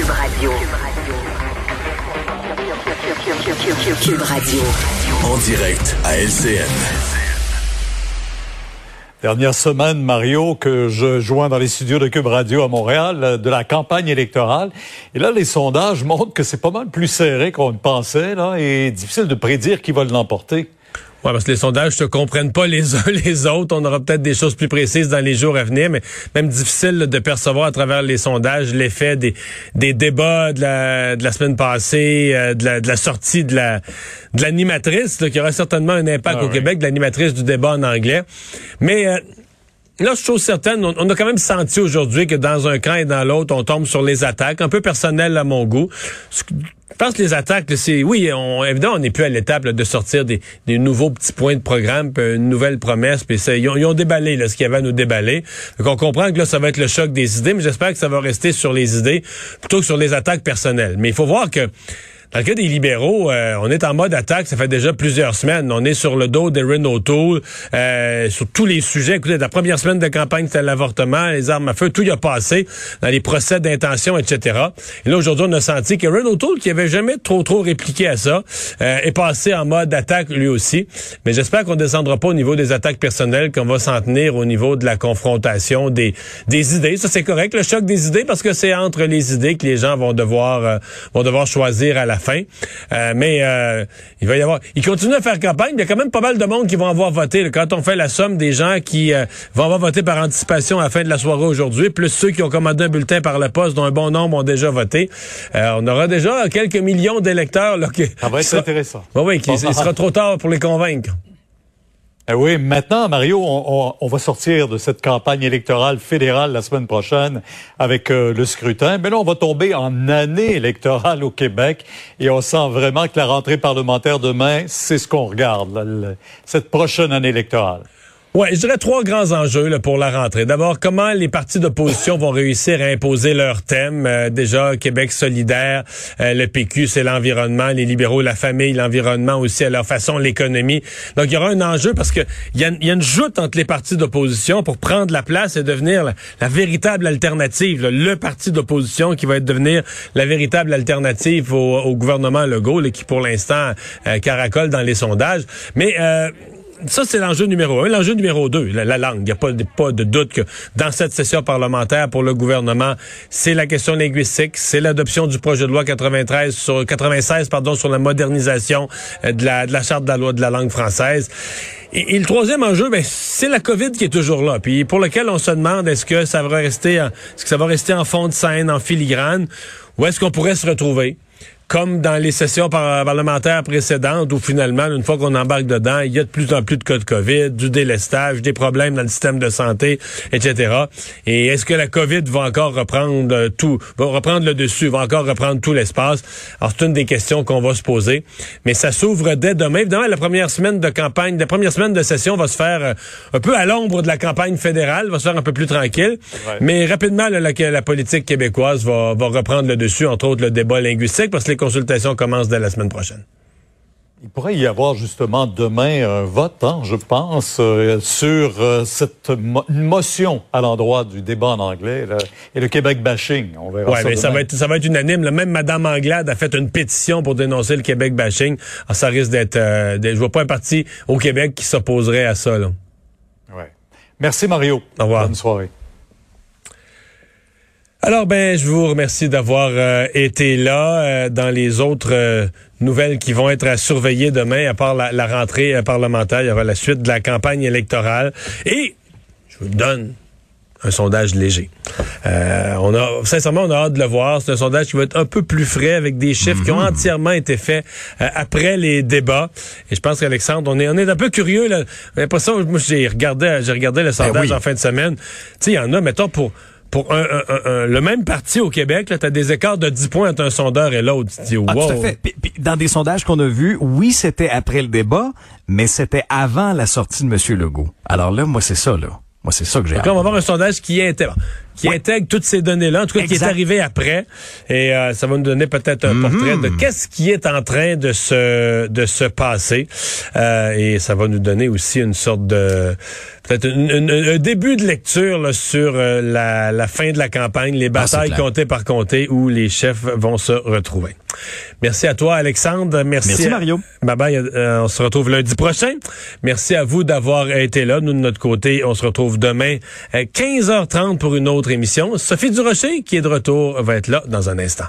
Cube Radio. Cube Radio. En direct à LCN. Dernière semaine, Mario, que je joins dans les studios de Cube Radio à Montréal, euh, de la campagne électorale. Et là, les sondages montrent que c'est pas mal plus serré qu'on ne pensait, là, et difficile de prédire qui va l'emporter. Ouais, parce que les sondages ne comprennent pas les uns les autres. On aura peut-être des choses plus précises dans les jours à venir, mais même difficile de percevoir à travers les sondages l'effet des, des débats de la, de la semaine passée, euh, de, la, de la sortie de la de l'animatrice, qui aura certainement un impact Ah au oui. Québec, de l'animatrice du débat en anglais. Mais euh, Là, je chose certaine, on, on a quand même senti aujourd'hui que dans un camp et dans l'autre, on tombe sur les attaques, un peu personnel à mon goût. Pense que les attaques, c'est oui, on, évidemment, on n'est plus à l'étape de sortir des, nouveaux petits points de programme, puis une nouvelle promesse, puis ça, ils, ont, déballé ce qu'il y avait à nous déballer. Donc on comprend que là, ça va être le choc des idées, mais j'espère que ça va rester sur les idées plutôt que sur les attaques personnelles. Mais il faut voir que dans le cas des libéraux, euh, on est en mode attaque, ça fait déjà plusieurs semaines. On est sur le dos de Renault Tool, euh, sur tous les sujets. Écoutez, la première semaine de campagne, c'était l'avortement, les armes à feu, tout y a passé, dans les procès d'intention, etc. Et là, aujourd'hui, on a senti que Renault Tool, qui avait jamais trop trop répliqué à ça, euh, est passé en mode attaque lui aussi. Mais j'espère qu'on descendra pas au niveau des attaques personnelles, qu'on va s'en tenir au niveau de la confrontation des, des idées. Ça, c'est correct, le choc des idées, parce que c'est entre les idées que les gens vont devoir, euh, vont devoir choisir à la fin. Euh, mais euh, il va y avoir... Il continue à faire campagne, mais il y a quand même pas mal de monde qui vont avoir voté. là. Quand on fait la somme des gens qui euh, vont avoir voté par anticipation à la fin de la soirée aujourd'hui, plus ceux qui ont commandé un bulletin par la poste, dont un bon nombre ont déjà voté, euh, on aura déjà quelques millions d'électeurs. là, qui- Ça va être qui sera- intéressant. Oui, oui, qui- il sera trop tard pour les convaincre. Eh oui, maintenant, Mario, on, va sortir de cette campagne électorale fédérale la semaine prochaine avec euh, le scrutin. Mais là, on va tomber en année électorale au Québec et on sent vraiment que la rentrée parlementaire demain, c'est ce qu'on regarde, cette prochaine année électorale. Ouais, je dirais trois grands enjeux là, pour la rentrée. D'abord, comment les partis d'opposition vont réussir à imposer leur thème? Euh, déjà, Québec solidaire, euh, le PQ, c'est l'environnement, les libéraux, la famille, l'environnement aussi à leur façon, l'économie. Donc, il y aura un enjeu parce que il y, y a une joute entre les partis d'opposition pour prendre la place et devenir la, la véritable alternative, là, le parti d'opposition qui va être devenir la véritable alternative au, au gouvernement Legault, là, qui pour l'instant euh, caracole dans les sondages. Mais euh, ça, c'est l'enjeu numéro un. L'enjeu numéro deux, la, la langue. Il n'y a pas de, doute que dans cette session parlementaire pour le gouvernement, c'est la question linguistique, c'est l'adoption du projet de loi 93 sur, 96 pardon, sur la modernisation euh, de la, de la charte de la loi de la langue française. Et, et le troisième enjeu, ben, c'est la COVID qui est toujours là. Puis pour lequel on se demande est-ce que ça va rester, est-ce que ça va rester en fond de scène, en filigrane, ou est-ce qu'on pourrait se retrouver? Comme dans les sessions par- parlementaires précédentes, où finalement, une fois qu'on embarque dedans, il y a de plus en plus de cas de COVID, du délestage, des problèmes dans le système de santé, etc. Et est-ce que la COVID va encore reprendre euh, tout, va reprendre le dessus, va encore reprendre tout l'espace? Alors, c'est une des questions qu'on va se poser. Mais ça s'ouvre dès demain. Évidemment, la première semaine de campagne, la première semaine de session va se faire euh, un peu à l'ombre de la campagne fédérale, va se faire un peu plus tranquille. Ouais. Mais rapidement, là, la, la politique québécoise va, va reprendre le dessus, entre autres le débat linguistique, parce que les consultations commencent dès la semaine prochaine. Il pourrait y avoir justement demain un vote, hein, je pense, euh, sur euh, cette mo- motion à l'endroit du débat en anglais là, et le Québec bashing. On verra Ouais, ça mais ça va être ça va être unanime. là. Même Madame Anglade a fait une pétition pour dénoncer le Québec bashing. Alors, ça risque d'être. Euh, je vois pas un parti au Québec qui s'opposerait à ça. Là. Ouais. Merci Mario. Au revoir. Bonne soirée. Alors ben, je vous remercie d'avoir euh, été là euh, dans les autres euh, nouvelles qui vont être à surveiller demain, à part la, la rentrée parlementaire, il y aura la suite de la campagne électorale et je vous donne un sondage léger. On a sincèrement on a hâte de le voir. C'est un sondage qui va être un peu plus frais avec des chiffres qui ont entièrement été faits après les débats. Et je pense qu'Alexandre, on est on est un peu curieux là. J'ai l'impression- moi j'ai regardé j'ai regardé le sondage oui. en fin de semaine. Tu sais, il y en a mettons pour pour un, un- un- un- le même parti au Québec, tu as des écarts de 10 points entre un sondeur et l'autre. Tu te dis, wow. Ah, tout à fait. Puis- puis dans des sondages qu'on a vus, oui, c'était après le débat, mais c'était avant la sortie de M. Legault. Alors là, moi, c'est ça, là. Moi, c'est ça que j'ai Donc on va avoir un sondage qui intègre, qui intègre toutes ces données-là, en tout cas qui est arrivé après, et euh, ça va nous donner peut-être un portrait de qu'est-ce qui est en train de se de se passer, Euh, et ça va nous donner aussi une sorte de peut-être un début de lecture là, sur euh, la, la fin de la campagne, les batailles clair. comptées par comté où les chefs vont se retrouver. Merci à toi, Alexandre. Merci, Merci, à- Mario. Bye bye. Euh, on se retrouve lundi prochain. Merci à vous d'avoir été là. Nous, de notre côté, on se retrouve demain à 15h30 pour une émission. Sophie Durocher, qui est de retour, va être là dans un instant.